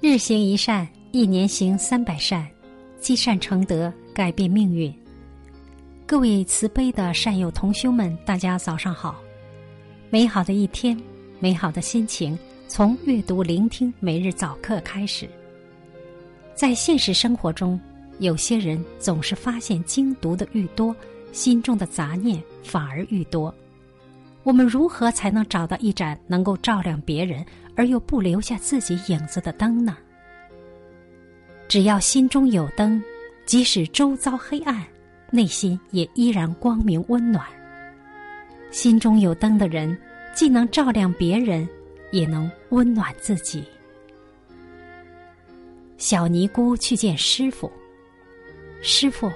日行一善，一年行三百善，积善成德，改变命运。各位慈悲的善友同修们，大家早上好！美好的一天，美好的心情，从阅读、聆听每日早课开始。在现实生活中，有些人总是发现经读的愈多，心中的杂念反而愈多。我们如何才能找到一盏能够照亮别人而又不留下自己影子的灯呢？只要心中有灯，即使周遭黑暗，内心也依然光明温暖。心中有灯的人，既能照亮别人，也能温暖自己。小尼姑去见师傅，师傅，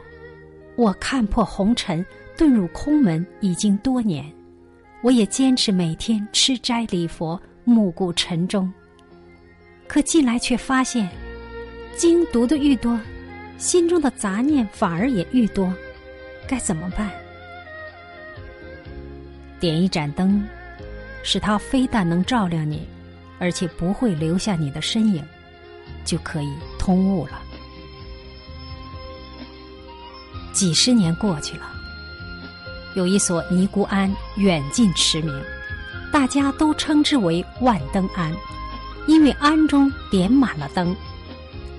我看破红尘，遁入空门已经多年。我也坚持每天吃斋礼佛，暮鼓晨钟。可近来却发现，经读的愈多，心中的杂念反而也愈多，该怎么办？点一盏灯，使它非但能照亮你，而且不会留下你的身影，就可以通悟了。几十年过去了。有一所尼姑庵远近驰名，大家都称之为万灯庵，因为庵中点满了灯，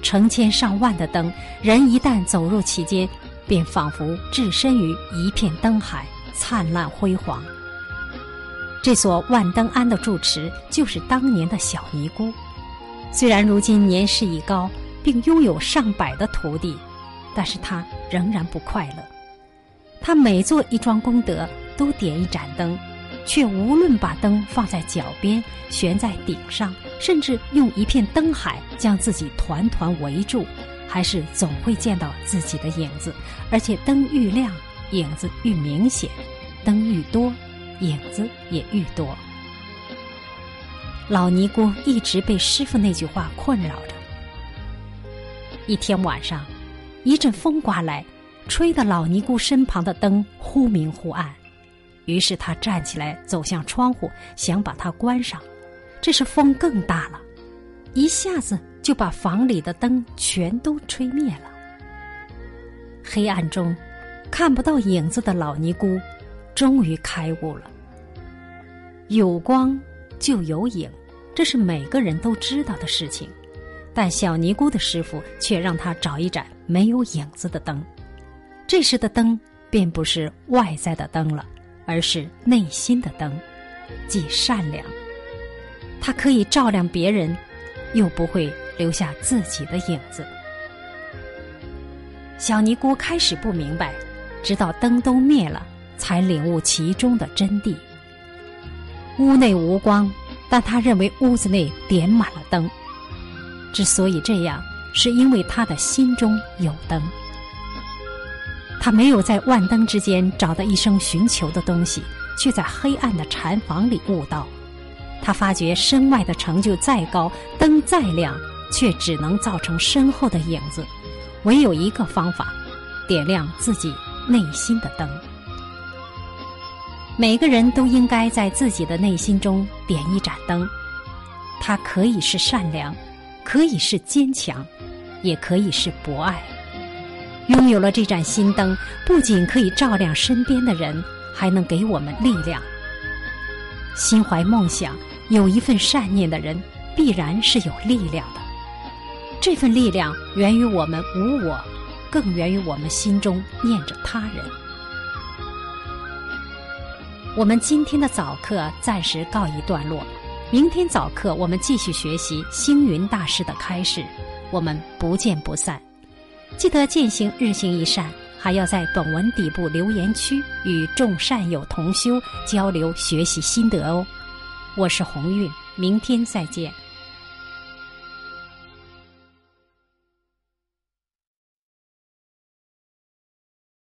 成千上万的灯，人一旦走入其间，便仿佛置身于一片灯海，灿烂辉煌。这所万灯庵的住持就是当年的小尼姑，虽然如今年事已高，并拥有上百的徒弟，但是他仍然不快乐。他每做一桩功德，都点一盏灯，却无论把灯放在脚边、悬在顶上，甚至用一片灯海将自己团团围住，还是总会见到自己的影子。而且灯愈亮，影子愈明显；灯愈多，影子也愈多。老尼姑一直被师傅那句话困扰着。一天晚上，一阵风刮来。吹得老尼姑身旁的灯忽明忽暗，于是他站起来走向窗户，想把它关上。这时风更大了，一下子就把房里的灯全都吹灭了。黑暗中看不到影子的老尼姑，终于开悟了。有光就有影，这是每个人都知道的事情，但小尼姑的师傅却让他找一盏没有影子的灯。这时的灯便不是外在的灯了，而是内心的灯，即善良。它可以照亮别人，又不会留下自己的影子。小尼姑开始不明白，直到灯都灭了，才领悟其中的真谛。屋内无光，但她认为屋子内点满了灯。之所以这样，是因为她的心中有灯。他没有在万灯之间找到一生寻求的东西，却在黑暗的禅房里悟道。他发觉身外的成就再高，灯再亮，却只能造成身后的影子。唯有一个方法，点亮自己内心的灯。每个人都应该在自己的内心中点一盏灯，它可以是善良，可以是坚强，也可以是博爱。拥有了这盏心灯，不仅可以照亮身边的人，还能给我们力量。心怀梦想、有一份善念的人，必然是有力量的。这份力量源于我们无我，更源于我们心中念着他人。我们今天的早课暂时告一段落，明天早课我们继续学习星云大师的开示，我们不见不散。记得践行日行一善，还要在本文底部留言区与众善友同修交流学习心得哦。我是鸿运，明天再见。